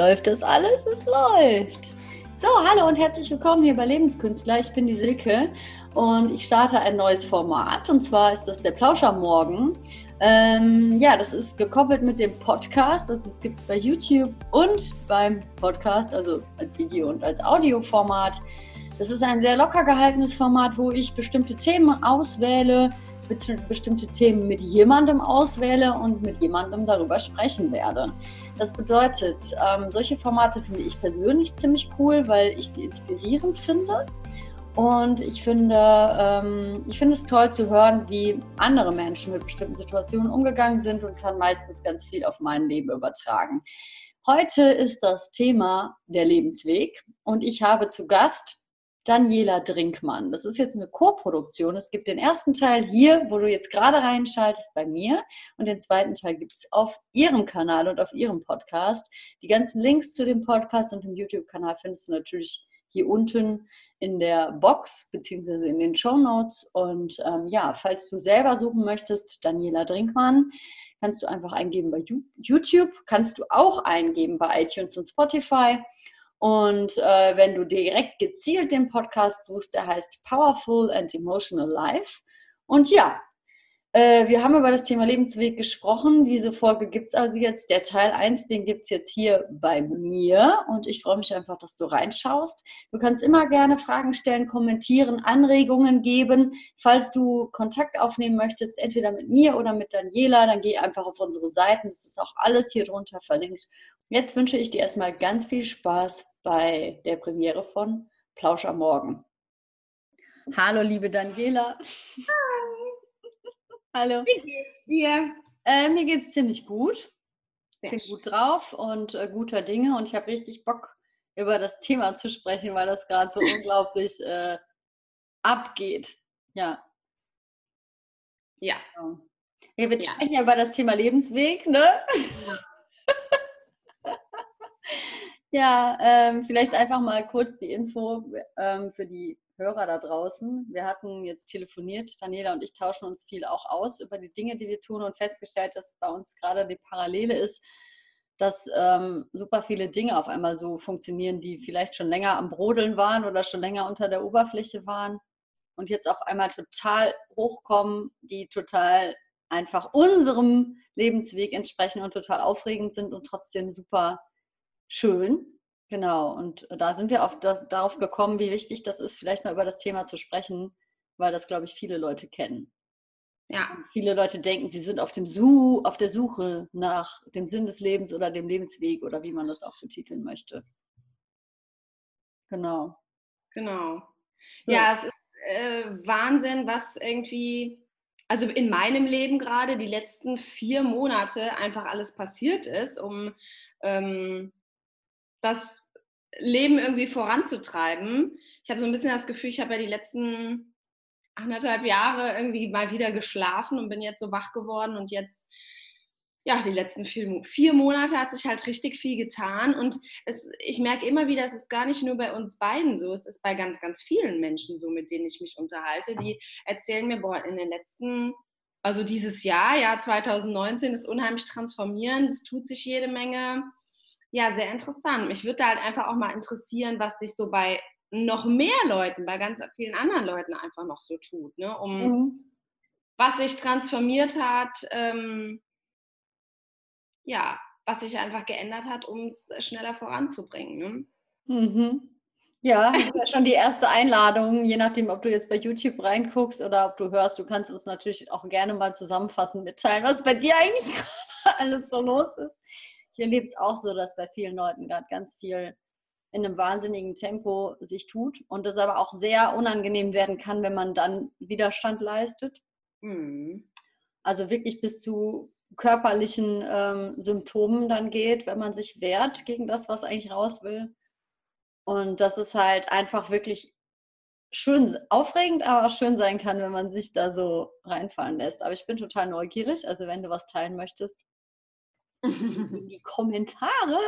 Läuft das alles? Es läuft. So, hallo und herzlich willkommen hier bei Lebenskünstler. Ich bin die Silke und ich starte ein neues Format und zwar ist das der Plauschermorgen. Ähm, ja, das ist gekoppelt mit dem Podcast. Das gibt es bei YouTube und beim Podcast, also als Video und als Audioformat. Das ist ein sehr locker gehaltenes Format, wo ich bestimmte Themen auswähle, bestimmte Themen mit jemandem auswähle und mit jemandem darüber sprechen werde. Das bedeutet, ähm, solche Formate finde ich persönlich ziemlich cool, weil ich sie inspirierend finde. Und ich finde, ähm, ich finde es toll zu hören, wie andere Menschen mit bestimmten Situationen umgegangen sind und kann meistens ganz viel auf mein Leben übertragen. Heute ist das Thema der Lebensweg und ich habe zu Gast Daniela Drinkmann. Das ist jetzt eine Co-Produktion. Es gibt den ersten Teil hier, wo du jetzt gerade reinschaltest, bei mir. Und den zweiten Teil gibt es auf ihrem Kanal und auf ihrem Podcast. Die ganzen Links zu dem Podcast und dem YouTube-Kanal findest du natürlich hier unten in der Box beziehungsweise in den Show Notes. Und ähm, ja, falls du selber suchen möchtest, Daniela Drinkmann, kannst du einfach eingeben bei YouTube, kannst du auch eingeben bei iTunes und Spotify. Und äh, wenn du direkt gezielt den Podcast suchst, der heißt Powerful and Emotional Life. Und ja, äh, wir haben über das Thema Lebensweg gesprochen. Diese Folge gibt es also jetzt, der Teil 1, den gibt es jetzt hier bei mir. Und ich freue mich einfach, dass du reinschaust. Du kannst immer gerne Fragen stellen, kommentieren, Anregungen geben. Falls du Kontakt aufnehmen möchtest, entweder mit mir oder mit Daniela, dann geh einfach auf unsere Seiten. Das ist auch alles hier drunter verlinkt. Jetzt wünsche ich dir erstmal ganz viel Spaß bei der Premiere von Plausch am Morgen. Hallo, liebe Daniela. Hallo. Wie geht's dir? Äh, mir geht's ziemlich gut. Ich bin gut drauf und äh, guter Dinge und ich habe richtig Bock, über das Thema zu sprechen, weil das gerade so unglaublich äh, abgeht. Ja. Ja. ja wir ja. sprechen ja über das Thema Lebensweg, ne? Ja, ja ähm, vielleicht einfach mal kurz die Info ähm, für die Hörer da draußen. Wir hatten jetzt telefoniert, Daniela und ich tauschen uns viel auch aus über die Dinge, die wir tun und festgestellt, dass bei uns gerade die Parallele ist, dass ähm, super viele Dinge auf einmal so funktionieren, die vielleicht schon länger am Brodeln waren oder schon länger unter der Oberfläche waren und jetzt auf einmal total hochkommen, die total einfach unserem Lebensweg entsprechen und total aufregend sind und trotzdem super schön. Genau, und da sind wir auf, da, darauf gekommen, wie wichtig das ist, vielleicht mal über das Thema zu sprechen, weil das, glaube ich, viele Leute kennen. Ja. Und viele Leute denken, sie sind auf, dem Such, auf der Suche nach dem Sinn des Lebens oder dem Lebensweg oder wie man das auch betiteln möchte. Genau. Genau. So. Ja, es ist äh, Wahnsinn, was irgendwie, also in meinem Leben gerade die letzten vier Monate einfach alles passiert ist, um ähm, das Leben irgendwie voranzutreiben. Ich habe so ein bisschen das Gefühl, ich habe ja die letzten anderthalb Jahre irgendwie mal wieder geschlafen und bin jetzt so wach geworden und jetzt, ja, die letzten vier, vier Monate hat sich halt richtig viel getan und es, ich merke immer wieder, es ist gar nicht nur bei uns beiden so, es ist bei ganz, ganz vielen Menschen so, mit denen ich mich unterhalte, die erzählen mir, boah, in den letzten also dieses Jahr, Jahr 2019, ist unheimlich transformierend, es tut sich jede Menge ja, sehr interessant. Mich würde da halt einfach auch mal interessieren, was sich so bei noch mehr Leuten, bei ganz vielen anderen Leuten einfach noch so tut, ne? um mhm. was sich transformiert hat, ähm, ja, was sich einfach geändert hat, um es schneller voranzubringen. Ne? Mhm. Ja, das ist ja schon die erste Einladung, je nachdem, ob du jetzt bei YouTube reinguckst oder ob du hörst. Du kannst uns natürlich auch gerne mal zusammenfassen, mitteilen, was bei dir eigentlich gerade alles so los ist ich erlebe es auch so, dass bei vielen Leuten gerade ganz viel in einem wahnsinnigen Tempo sich tut und das aber auch sehr unangenehm werden kann, wenn man dann Widerstand leistet. Mhm. Also wirklich bis zu körperlichen ähm, Symptomen dann geht, wenn man sich wehrt gegen das, was eigentlich raus will. Und das ist halt einfach wirklich schön aufregend, aber auch schön sein kann, wenn man sich da so reinfallen lässt. Aber ich bin total neugierig. Also wenn du was teilen möchtest, in die Kommentare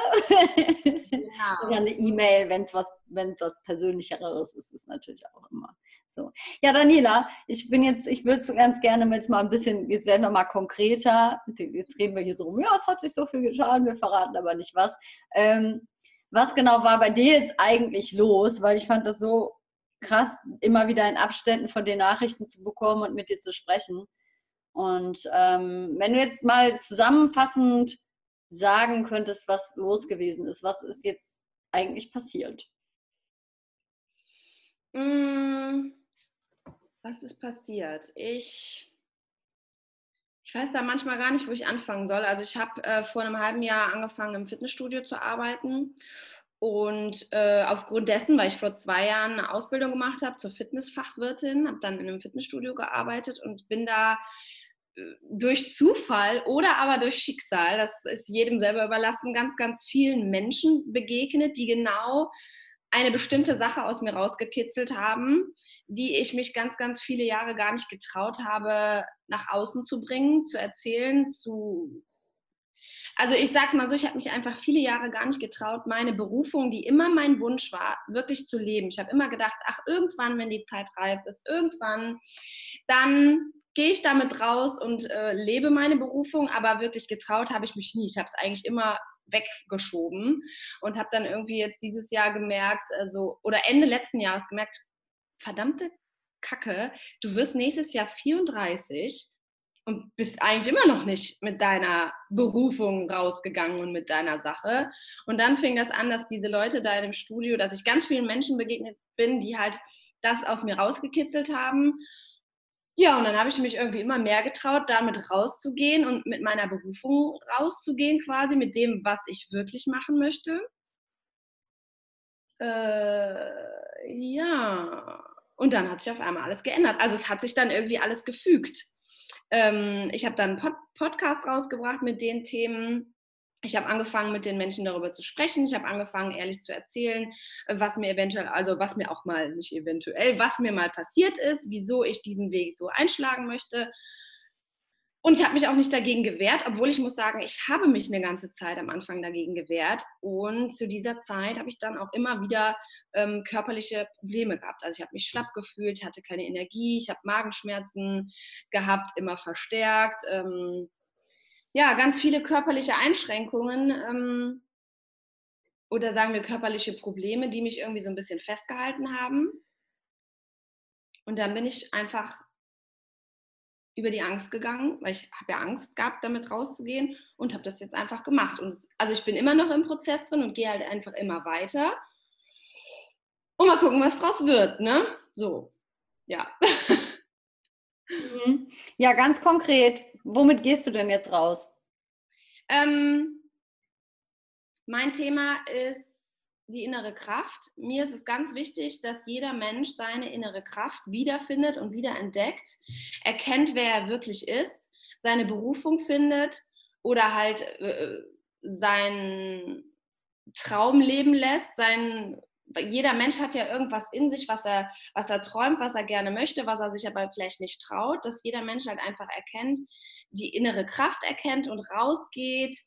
genau. oder eine E-Mail, wenn es was, wenn was Persönlicheres ist, ist natürlich auch immer So. Ja, Daniela, ich bin jetzt, ich würde so ganz gerne jetzt mal ein bisschen, jetzt werden wir mal konkreter. Jetzt reden wir hier so rum, ja, es hat sich so viel getan, wir verraten aber nicht was. Ähm, was genau war bei dir jetzt eigentlich los? Weil ich fand das so krass, immer wieder in Abständen von den Nachrichten zu bekommen und mit dir zu sprechen. Und ähm, wenn du jetzt mal zusammenfassend sagen könntest, was los gewesen ist, was ist jetzt eigentlich passiert? Mmh was ist passiert? Ich, ich weiß da manchmal gar nicht, wo ich anfangen soll. Also ich habe äh, vor einem halben Jahr angefangen, im Fitnessstudio zu arbeiten. Und äh, aufgrund dessen, weil ich vor zwei Jahren eine Ausbildung gemacht habe zur Fitnessfachwirtin, habe dann in einem Fitnessstudio gearbeitet und bin da durch Zufall oder aber durch Schicksal, das ist jedem selber überlassen, ganz, ganz vielen Menschen begegnet, die genau eine bestimmte Sache aus mir rausgekitzelt haben, die ich mich ganz, ganz viele Jahre gar nicht getraut habe, nach außen zu bringen, zu erzählen, zu. Also ich sage mal so, ich habe mich einfach viele Jahre gar nicht getraut, meine Berufung, die immer mein Wunsch war, wirklich zu leben. Ich habe immer gedacht, ach, irgendwann, wenn die Zeit reif ist, irgendwann, dann gehe ich damit raus und äh, lebe meine Berufung, aber wirklich getraut habe ich mich nie. Ich habe es eigentlich immer weggeschoben und habe dann irgendwie jetzt dieses Jahr gemerkt, also oder Ende letzten Jahres gemerkt, verdammte Kacke, du wirst nächstes Jahr 34 und bist eigentlich immer noch nicht mit deiner Berufung rausgegangen und mit deiner Sache. Und dann fing das an, dass diese Leute da in dem Studio, dass ich ganz vielen Menschen begegnet bin, die halt das aus mir rausgekitzelt haben ja, und dann habe ich mich irgendwie immer mehr getraut, damit rauszugehen und mit meiner Berufung rauszugehen, quasi mit dem, was ich wirklich machen möchte. Äh, ja, und dann hat sich auf einmal alles geändert. Also es hat sich dann irgendwie alles gefügt. Ähm, ich habe dann einen Pod Podcast rausgebracht mit den Themen, ich habe angefangen, mit den Menschen darüber zu sprechen. Ich habe angefangen, ehrlich zu erzählen, äh, was mir eventuell, also was mir auch mal, nicht eventuell, was mir mal passiert ist, wieso ich diesen Weg so einschlagen möchte. Und ich habe mich auch nicht dagegen gewehrt, obwohl ich muss sagen, ich habe mich eine ganze Zeit am Anfang dagegen gewehrt. Und zu dieser Zeit habe ich dann auch immer wieder ähm, körperliche Probleme gehabt. Also ich habe mich schlapp gefühlt, hatte keine Energie, ich habe Magenschmerzen gehabt, immer verstärkt. Ähm, ja, ganz viele körperliche Einschränkungen ähm, oder sagen wir körperliche Probleme, die mich irgendwie so ein bisschen festgehalten haben. Und dann bin ich einfach über die Angst gegangen, weil ich habe ja Angst gehabt, damit rauszugehen und habe das jetzt einfach gemacht. Und es, also ich bin immer noch im Prozess drin und gehe halt einfach immer weiter. Und mal gucken, was draus wird, ne? So, ja. Mhm. Ja, ganz konkret, womit gehst du denn jetzt raus? Ähm, mein Thema ist die innere Kraft. Mir ist es ganz wichtig, dass jeder Mensch seine innere Kraft wiederfindet und wiederentdeckt, erkennt, wer er wirklich ist, seine Berufung findet oder halt äh, sein Traum leben lässt, sein jeder Mensch hat ja irgendwas in sich, was er, was er träumt, was er gerne möchte, was er sich aber vielleicht nicht traut, dass jeder Mensch halt einfach erkennt, die innere Kraft erkennt und rausgeht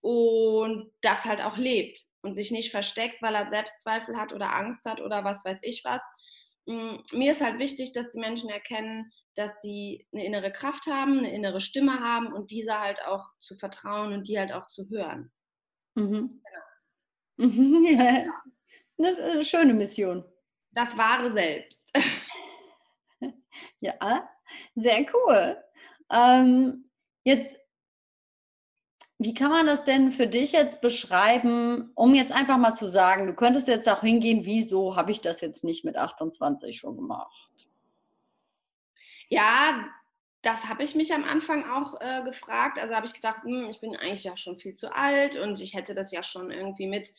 und das halt auch lebt und sich nicht versteckt, weil er Selbstzweifel hat oder Angst hat oder was weiß ich was. Mm, mir ist halt wichtig, dass die Menschen erkennen, dass sie eine innere Kraft haben, eine innere Stimme haben und dieser halt auch zu vertrauen und die halt auch zu hören. Mhm. Genau. eine schöne Mission. Das wahre Selbst. ja, sehr cool. Ähm, jetzt, wie kann man das denn für dich jetzt beschreiben, um jetzt einfach mal zu sagen, du könntest jetzt auch hingehen, wieso habe ich das jetzt nicht mit 28 schon gemacht? Ja, das habe ich mich am Anfang auch äh, gefragt. Also habe ich gedacht, hm, ich bin eigentlich ja schon viel zu alt und ich hätte das ja schon irgendwie mit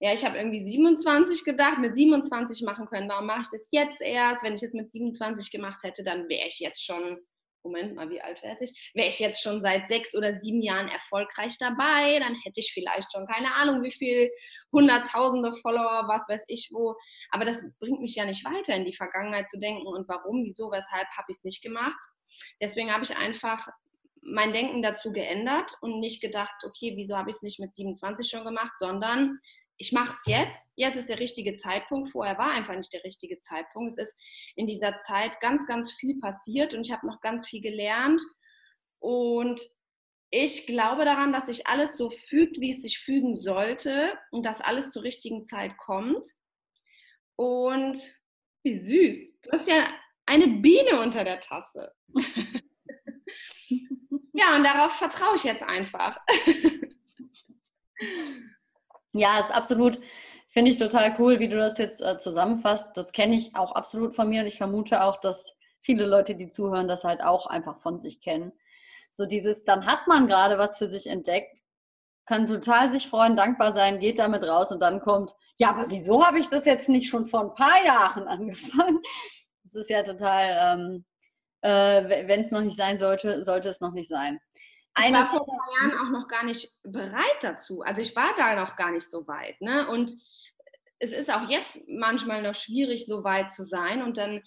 ja, ich habe irgendwie 27 gedacht, mit 27 machen können. Warum mache ich das jetzt erst? Wenn ich es mit 27 gemacht hätte, dann wäre ich jetzt schon, Moment mal, wie alt werde ich? Wäre ich jetzt schon seit sechs oder sieben Jahren erfolgreich dabei, dann hätte ich vielleicht schon keine Ahnung, wie viel hunderttausende Follower, was weiß ich wo. Aber das bringt mich ja nicht weiter, in die Vergangenheit zu denken und warum, wieso, weshalb habe ich es nicht gemacht. Deswegen habe ich einfach mein Denken dazu geändert und nicht gedacht, okay, wieso habe ich es nicht mit 27 schon gemacht, sondern ich mache es jetzt, jetzt ist der richtige Zeitpunkt, vorher war einfach nicht der richtige Zeitpunkt. Es ist in dieser Zeit ganz, ganz viel passiert und ich habe noch ganz viel gelernt und ich glaube daran, dass sich alles so fügt, wie es sich fügen sollte und dass alles zur richtigen Zeit kommt. Und wie süß. Du hast ja eine Biene unter der Tasse. ja, und darauf vertraue ich jetzt einfach. ja, ist absolut, finde ich total cool, wie du das jetzt äh, zusammenfasst. Das kenne ich auch absolut von mir und ich vermute auch, dass viele Leute, die zuhören, das halt auch einfach von sich kennen. So dieses, dann hat man gerade was für sich entdeckt, kann total sich freuen, dankbar sein, geht damit raus und dann kommt, ja, aber wieso habe ich das jetzt nicht schon vor ein paar Jahren angefangen? Das ist ja total, ähm, äh, wenn es noch nicht sein sollte, sollte es noch nicht sein. Ich war vor ein paar Jahren auch noch gar nicht bereit dazu. Also ich war da noch gar nicht so weit. Ne? Und es ist auch jetzt manchmal noch schwierig, so weit zu sein. Und dann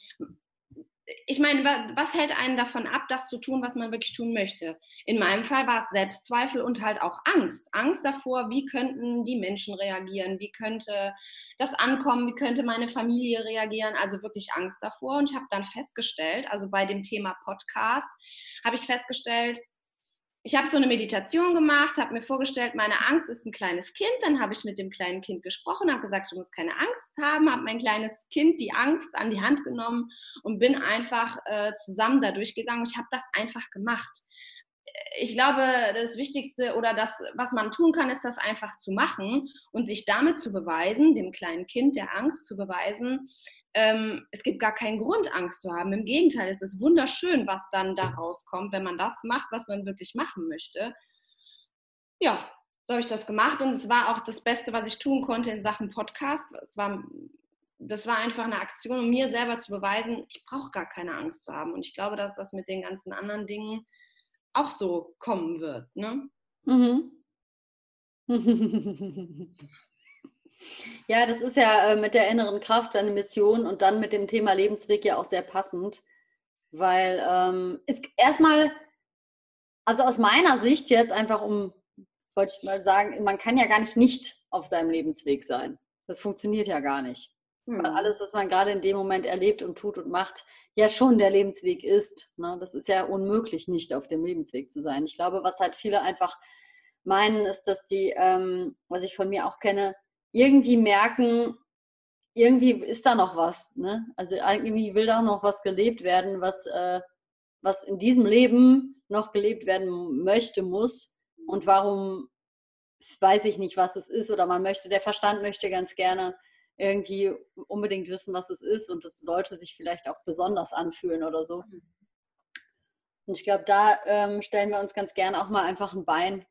ich meine, was hält einen davon ab, das zu tun, was man wirklich tun möchte? In meinem Fall war es Selbstzweifel und halt auch Angst. Angst davor, wie könnten die Menschen reagieren, wie könnte das ankommen, wie könnte meine Familie reagieren. Also wirklich Angst davor. Und ich habe dann festgestellt, also bei dem Thema Podcast, habe ich festgestellt, ich habe so eine Meditation gemacht, habe mir vorgestellt, meine Angst ist ein kleines Kind. Dann habe ich mit dem kleinen Kind gesprochen, habe gesagt, du musst keine Angst haben, habe mein kleines Kind die Angst an die Hand genommen und bin einfach äh, zusammen da durchgegangen. Ich habe das einfach gemacht ich glaube, das Wichtigste oder das, was man tun kann, ist das einfach zu machen und sich damit zu beweisen, dem kleinen Kind der Angst zu beweisen, ähm, es gibt gar keinen Grund, Angst zu haben. Im Gegenteil, es ist wunderschön, was dann da rauskommt, wenn man das macht, was man wirklich machen möchte. Ja, so habe ich das gemacht und es war auch das Beste, was ich tun konnte in Sachen Podcast. Es war, das war einfach eine Aktion, um mir selber zu beweisen, ich brauche gar keine Angst zu haben. Und ich glaube, dass das mit den ganzen anderen Dingen auch so kommen wird. Ne? Mhm. ja, das ist ja äh, mit der inneren Kraft eine Mission und dann mit dem Thema Lebensweg ja auch sehr passend, weil ähm, ist erstmal, also aus meiner Sicht jetzt einfach um, wollte ich mal sagen, man kann ja gar nicht nicht auf seinem Lebensweg sein. Das funktioniert ja gar nicht. Hm. Weil alles, was man gerade in dem Moment erlebt und tut und macht, ja schon der Lebensweg ist. Ne? Das ist ja unmöglich, nicht auf dem Lebensweg zu sein. Ich glaube, was halt viele einfach meinen, ist, dass die, ähm, was ich von mir auch kenne, irgendwie merken, irgendwie ist da noch was. Ne? Also irgendwie will da noch was gelebt werden, was, äh, was in diesem Leben noch gelebt werden möchte, muss. Und warum weiß ich nicht, was es ist oder man möchte, der Verstand möchte ganz gerne irgendwie unbedingt wissen, was es ist und es sollte sich vielleicht auch besonders anfühlen oder so. Mhm. Und ich glaube, da ähm, stellen wir uns ganz gerne auch mal einfach ein Bein,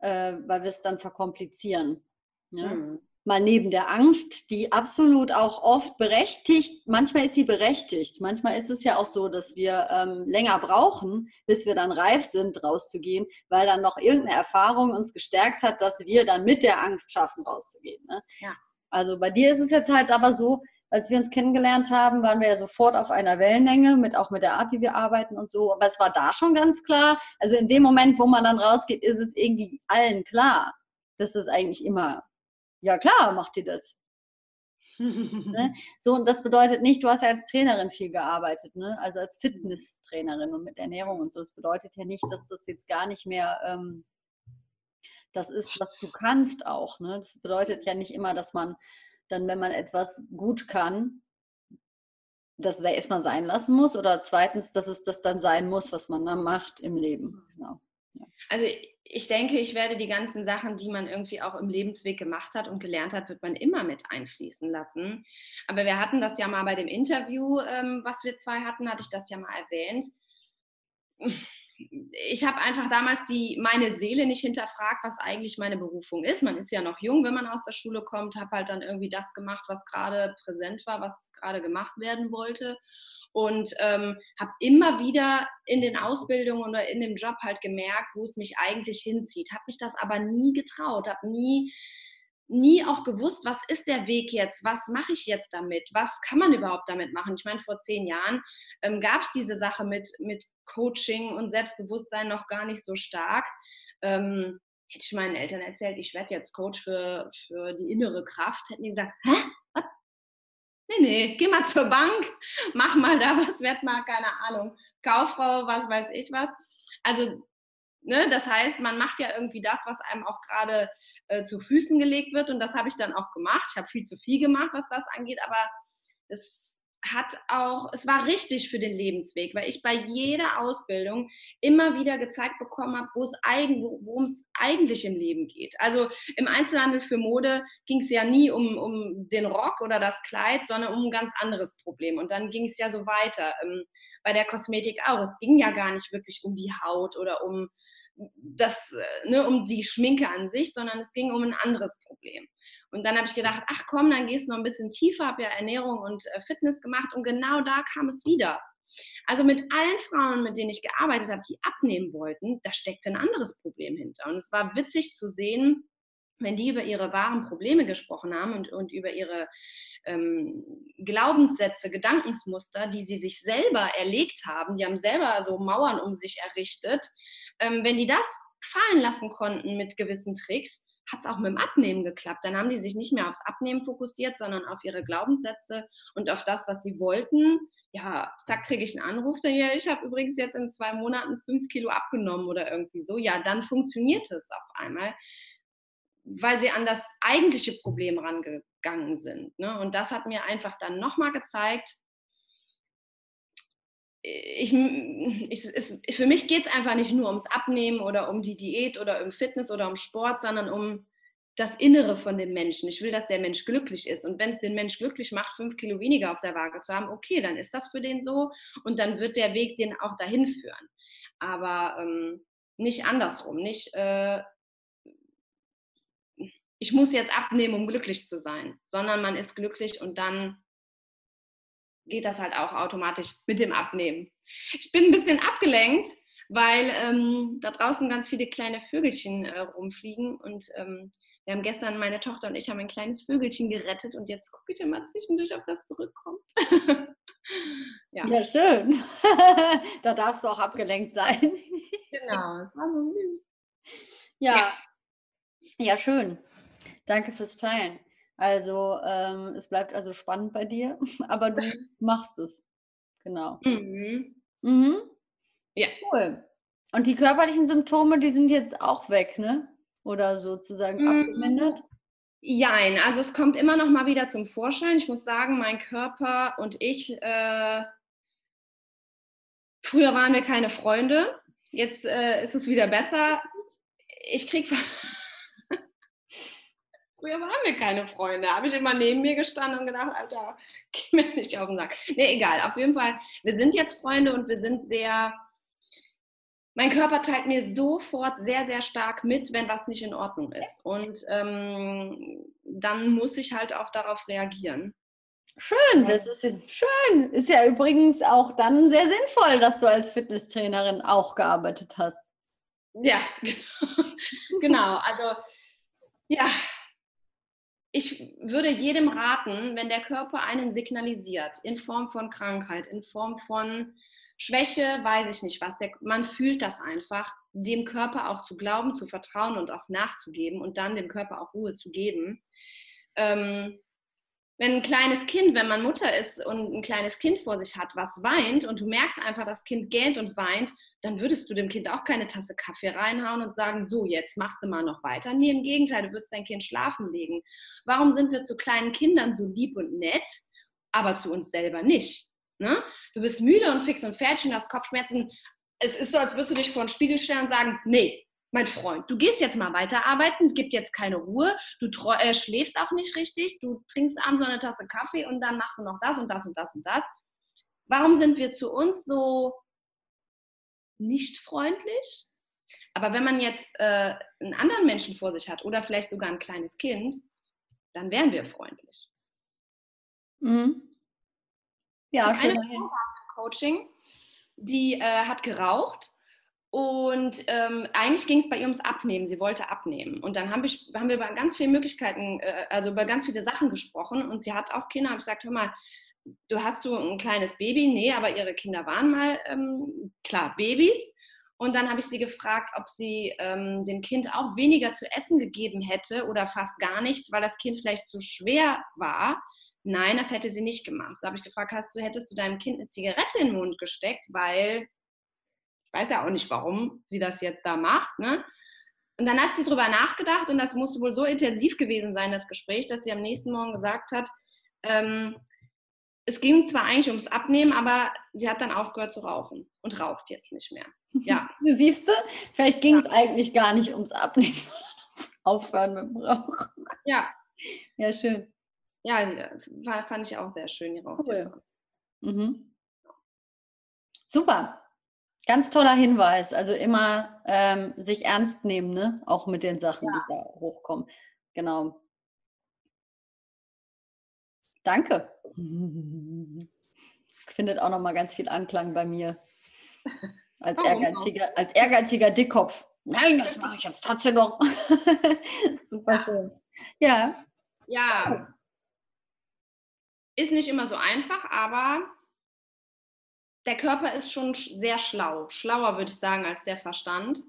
äh, weil wir es dann verkomplizieren. Ne? Mhm. Mal neben der Angst, die absolut auch oft berechtigt, manchmal ist sie berechtigt, manchmal ist es ja auch so, dass wir ähm, länger brauchen, bis wir dann reif sind, rauszugehen, weil dann noch irgendeine Erfahrung uns gestärkt hat, dass wir dann mit der Angst schaffen, rauszugehen. Ne? Ja. Also bei dir ist es jetzt halt aber so, als wir uns kennengelernt haben, waren wir ja sofort auf einer Wellenlänge, mit auch mit der Art, wie wir arbeiten und so. Aber es war da schon ganz klar. Also in dem Moment, wo man dann rausgeht, ist es irgendwie allen klar. Das ist eigentlich immer, ja klar, macht ihr das. ne? So, und das bedeutet nicht, du hast ja als Trainerin viel gearbeitet, ne? also als Fitnesstrainerin und mit Ernährung und so. Das bedeutet ja nicht, dass das jetzt gar nicht mehr ähm, das ist, was du kannst auch. Ne? Das bedeutet ja nicht immer, dass man dann, wenn man etwas gut kann, das erstmal sein lassen muss oder zweitens, dass es das dann sein muss, was man dann macht im Leben. Genau. Ja. Also ich denke, ich werde die ganzen Sachen, die man irgendwie auch im Lebensweg gemacht hat und gelernt hat, wird man immer mit einfließen lassen. Aber wir hatten das ja mal bei dem Interview, ähm, was wir zwei hatten, hatte ich das ja mal erwähnt ich habe einfach damals die, meine Seele nicht hinterfragt, was eigentlich meine Berufung ist. Man ist ja noch jung, wenn man aus der Schule kommt, habe halt dann irgendwie das gemacht, was gerade präsent war, was gerade gemacht werden wollte. Und ähm, habe immer wieder in den Ausbildungen oder in dem Job halt gemerkt, wo es mich eigentlich hinzieht. Habe mich das aber nie getraut, habe nie nie auch gewusst, was ist der Weg jetzt, was mache ich jetzt damit, was kann man überhaupt damit machen. Ich meine, vor zehn Jahren ähm, gab es diese Sache mit, mit Coaching und Selbstbewusstsein noch gar nicht so stark. Ähm, hätte ich meinen Eltern erzählt, ich werde jetzt Coach für, für die innere Kraft, hätten die gesagt, hä? Nee, nee, geh mal zur Bank, mach mal da was, werd mal, keine Ahnung, Kauffrau, was weiß ich was. Also, ne, das heißt, man macht ja irgendwie das, was einem auch gerade äh, zu Füßen gelegt wird. Und das habe ich dann auch gemacht. Ich habe viel zu viel gemacht, was das angeht, aber es hat auch, es war richtig für den Lebensweg, weil ich bei jeder Ausbildung immer wieder gezeigt bekommen habe, wo es eigen, worum es eigentlich im Leben geht. Also im Einzelhandel für Mode ging es ja nie um, um den Rock oder das Kleid, sondern um ein ganz anderes Problem. Und dann ging es ja so weiter. Ähm, bei der Kosmetik auch. Es ging ja gar nicht wirklich um die Haut oder um das, äh, ne, um die Schminke an sich, sondern es ging um ein anderes Problem. Und dann habe ich gedacht, ach komm, dann gehst du noch ein bisschen tiefer, habe ja Ernährung und äh, Fitness gemacht und genau da kam es wieder. Also mit allen Frauen, mit denen ich gearbeitet habe, die abnehmen wollten, da steckte ein anderes Problem hinter. Und es war witzig zu sehen, wenn die über ihre wahren Probleme gesprochen haben und, und über ihre ähm, Glaubenssätze, Gedankensmuster, die sie sich selber erlegt haben, die haben selber so Mauern um sich errichtet, ähm, wenn die das fallen lassen konnten mit gewissen Tricks, hat es auch mit dem Abnehmen geklappt. Dann haben die sich nicht mehr aufs Abnehmen fokussiert, sondern auf ihre Glaubenssätze und auf das, was sie wollten. Ja, zack, kriege ich einen Anruf, dann ja, ich habe übrigens jetzt in zwei Monaten fünf Kilo abgenommen oder irgendwie so. Ja, dann funktioniert es auf einmal, weil sie an das eigentliche Problem rangegangen sind. Ne? Und das hat mir einfach dann nochmal gezeigt, ich, ich, es, für mich geht es einfach nicht nur ums Abnehmen oder um die Diät oder um Fitness oder um Sport, sondern um das Innere von dem Menschen. Ich will, dass der Mensch glücklich ist. Und wenn es den Mensch glücklich macht, fünf Kilo weniger auf der Waage zu haben, okay, dann ist das für den so und dann wird der Weg den auch dahin führen. Aber ähm, nicht andersrum, nicht äh, ich muss jetzt abnehmen, um glücklich zu sein, sondern man ist glücklich und dann geht das halt auch automatisch mit dem Abnehmen. Ich bin ein bisschen abgelenkt, weil ähm, da draußen ganz viele kleine Vögelchen äh, rumfliegen und ähm, wir haben gestern, meine Tochter und ich haben ein kleines Vögelchen gerettet und jetzt gucke ich immer zwischendurch, ob das zurückkommt. ja. ja, schön. da darfst du auch abgelenkt sein. genau, es war so süß. Ja. ja, ja schön. Danke fürs Teilen. Also ähm, es bleibt also spannend bei dir, aber du machst es. Genau. Mhm. Mhm. Ja. Cool. Und die körperlichen Symptome, die sind jetzt auch weg, ne? Oder sozusagen mhm. abgemindert? Jein, also es kommt immer noch mal wieder zum Vorschein. Ich muss sagen, mein Körper und ich, äh, früher waren wir keine Freunde, jetzt äh, ist es wieder besser. Ich kriege Früher waren wir keine Freunde. Habe ich immer neben mir gestanden und gedacht, Alter, geh mir nicht auf den Sack. Nee, egal. Auf jeden Fall, wir sind jetzt Freunde und wir sind sehr. Mein Körper teilt mir sofort sehr, sehr stark mit, wenn was nicht in Ordnung ist. Und ähm, dann muss ich halt auch darauf reagieren. Schön, das ist schön. Ist ja übrigens auch dann sehr sinnvoll, dass du als Fitnesstrainerin auch gearbeitet hast. Ja, genau. Also ja, ich würde jedem raten, wenn der Körper einem signalisiert, in Form von Krankheit, in Form von Schwäche, weiß ich nicht was, der, man fühlt das einfach, dem Körper auch zu glauben, zu vertrauen und auch nachzugeben und dann dem Körper auch Ruhe zu geben. Ähm, wenn ein kleines Kind, wenn man Mutter ist und ein kleines Kind vor sich hat, was weint und du merkst einfach, das Kind gähnt und weint, dann würdest du dem Kind auch keine Tasse Kaffee reinhauen und sagen, so, jetzt machst du mal noch weiter. Nee, im Gegenteil, du würdest dein Kind schlafen legen. Warum sind wir zu kleinen Kindern so lieb und nett, aber zu uns selber nicht? Ne? Du bist müde und fix und fertig und hast Kopfschmerzen. Es ist so, als würdest du dich vor den Spiegel stellen und sagen, nee, mein Freund, du gehst jetzt mal weiterarbeiten, gibt jetzt keine Ruhe, du äh, schläfst auch nicht richtig, du trinkst abends so eine Tasse Kaffee und dann machst du noch das und das und das und das. Warum sind wir zu uns so nicht freundlich? Aber wenn man jetzt äh, einen anderen Menschen vor sich hat oder vielleicht sogar ein kleines Kind, dann wären wir freundlich. Mhm. Ja, schön. Eine Frau im Coaching, die äh, hat geraucht und ähm, eigentlich ging es bei ihr ums Abnehmen. Sie wollte abnehmen. Und dann haben wir, haben wir über ganz viele Möglichkeiten, äh, also über ganz viele Sachen gesprochen. Und sie hat auch Kinder. Habe ich gesagt, hör mal, du hast du ein kleines Baby? Nee, aber ihre Kinder waren mal, ähm, klar, Babys. Und dann habe ich sie gefragt, ob sie ähm, dem Kind auch weniger zu essen gegeben hätte oder fast gar nichts, weil das Kind vielleicht zu schwer war. Nein, das hätte sie nicht gemacht. Da habe ich gefragt, hast du, hättest du deinem Kind eine Zigarette in den Mund gesteckt, weil ich weiß ja auch nicht, warum sie das jetzt da macht. Ne? Und dann hat sie drüber nachgedacht und das musste wohl so intensiv gewesen sein, das Gespräch, dass sie am nächsten Morgen gesagt hat, ähm, es ging zwar eigentlich ums Abnehmen, aber sie hat dann aufgehört zu rauchen und raucht jetzt nicht mehr. Ja. Du siehst du, vielleicht ging es ja. eigentlich gar nicht ums Abnehmen, sondern ums Aufhören mit dem Rauchen. Ja. Ja, schön. Ja, war, fand ich auch sehr schön, die Rauch. Cool. Mhm. Super. Ganz toller Hinweis. Also immer ähm, sich ernst nehmen, ne? Auch mit den Sachen, ja. die da hochkommen. Genau. Danke. Findet auch noch mal ganz viel Anklang bei mir. Als ehrgeiziger, als ehrgeiziger Dickkopf. Nein, das mache ich jetzt trotzdem noch. Super schön. Ja. Ja. Ist nicht immer so einfach, aber der Körper ist schon sehr schlau. Schlauer, würde ich sagen, als der Verstand.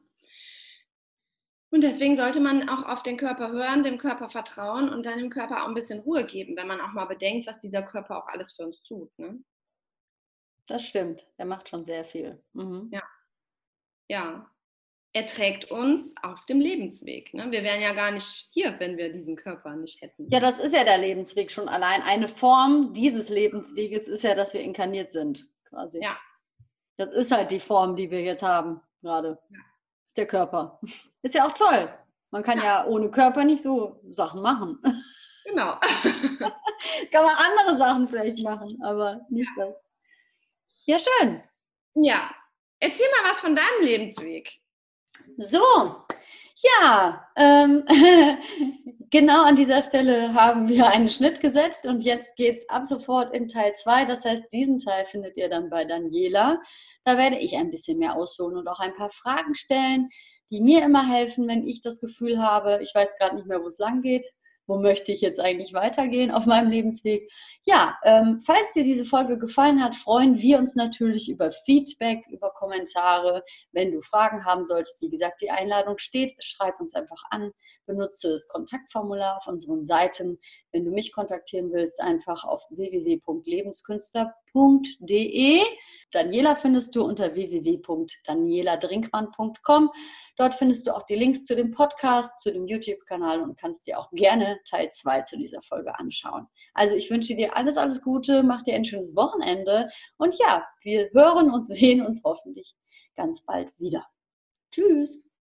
Und deswegen sollte man auch auf den Körper hören, dem Körper vertrauen und dann dem Körper auch ein bisschen Ruhe geben, wenn man auch mal bedenkt, was dieser Körper auch alles für uns tut. Ne? Das stimmt. Er macht schon sehr viel. Mhm. Ja. Ja. Er trägt uns auf dem Lebensweg. Ne? Wir wären ja gar nicht hier, wenn wir diesen Körper nicht hätten. Ja, das ist ja der Lebensweg schon allein. Eine Form dieses Lebensweges ist ja, dass wir inkarniert sind, quasi. Ja. Das ist halt die Form, die wir jetzt haben, gerade. Ja ist der Körper. Ist ja auch toll. Man kann ja, ja ohne Körper nicht so Sachen machen. Genau. kann man andere Sachen vielleicht machen, aber nicht ja. das. Ja, schön. Ja. Erzähl mal was von deinem Lebensweg. So, ja, ähm, genau an dieser Stelle haben wir einen Schnitt gesetzt und jetzt geht es ab sofort in Teil 2. Das heißt, diesen Teil findet ihr dann bei Daniela. Da werde ich ein bisschen mehr ausholen und auch ein paar Fragen stellen, die mir immer helfen, wenn ich das Gefühl habe, ich weiß gerade nicht mehr, wo es lang geht wo möchte ich jetzt eigentlich weitergehen auf meinem Lebensweg. Ja, ähm, falls dir diese Folge gefallen hat, freuen wir uns natürlich über Feedback, über Kommentare. Wenn du Fragen haben solltest, wie gesagt, die Einladung steht, schreib uns einfach an, benutze das Kontaktformular auf unseren Seiten. Wenn du mich kontaktieren willst, einfach auf www.lebenskünstler.de. Daniela findest du unter www.danieladrinkmann.com. Dort findest du auch die Links zu dem Podcast, zu dem YouTube-Kanal und kannst dir auch gerne Teil 2 zu dieser Folge anschauen. Also ich wünsche dir alles, alles Gute, mach dir ein schönes Wochenende und ja, wir hören und sehen uns hoffentlich ganz bald wieder. Tschüss.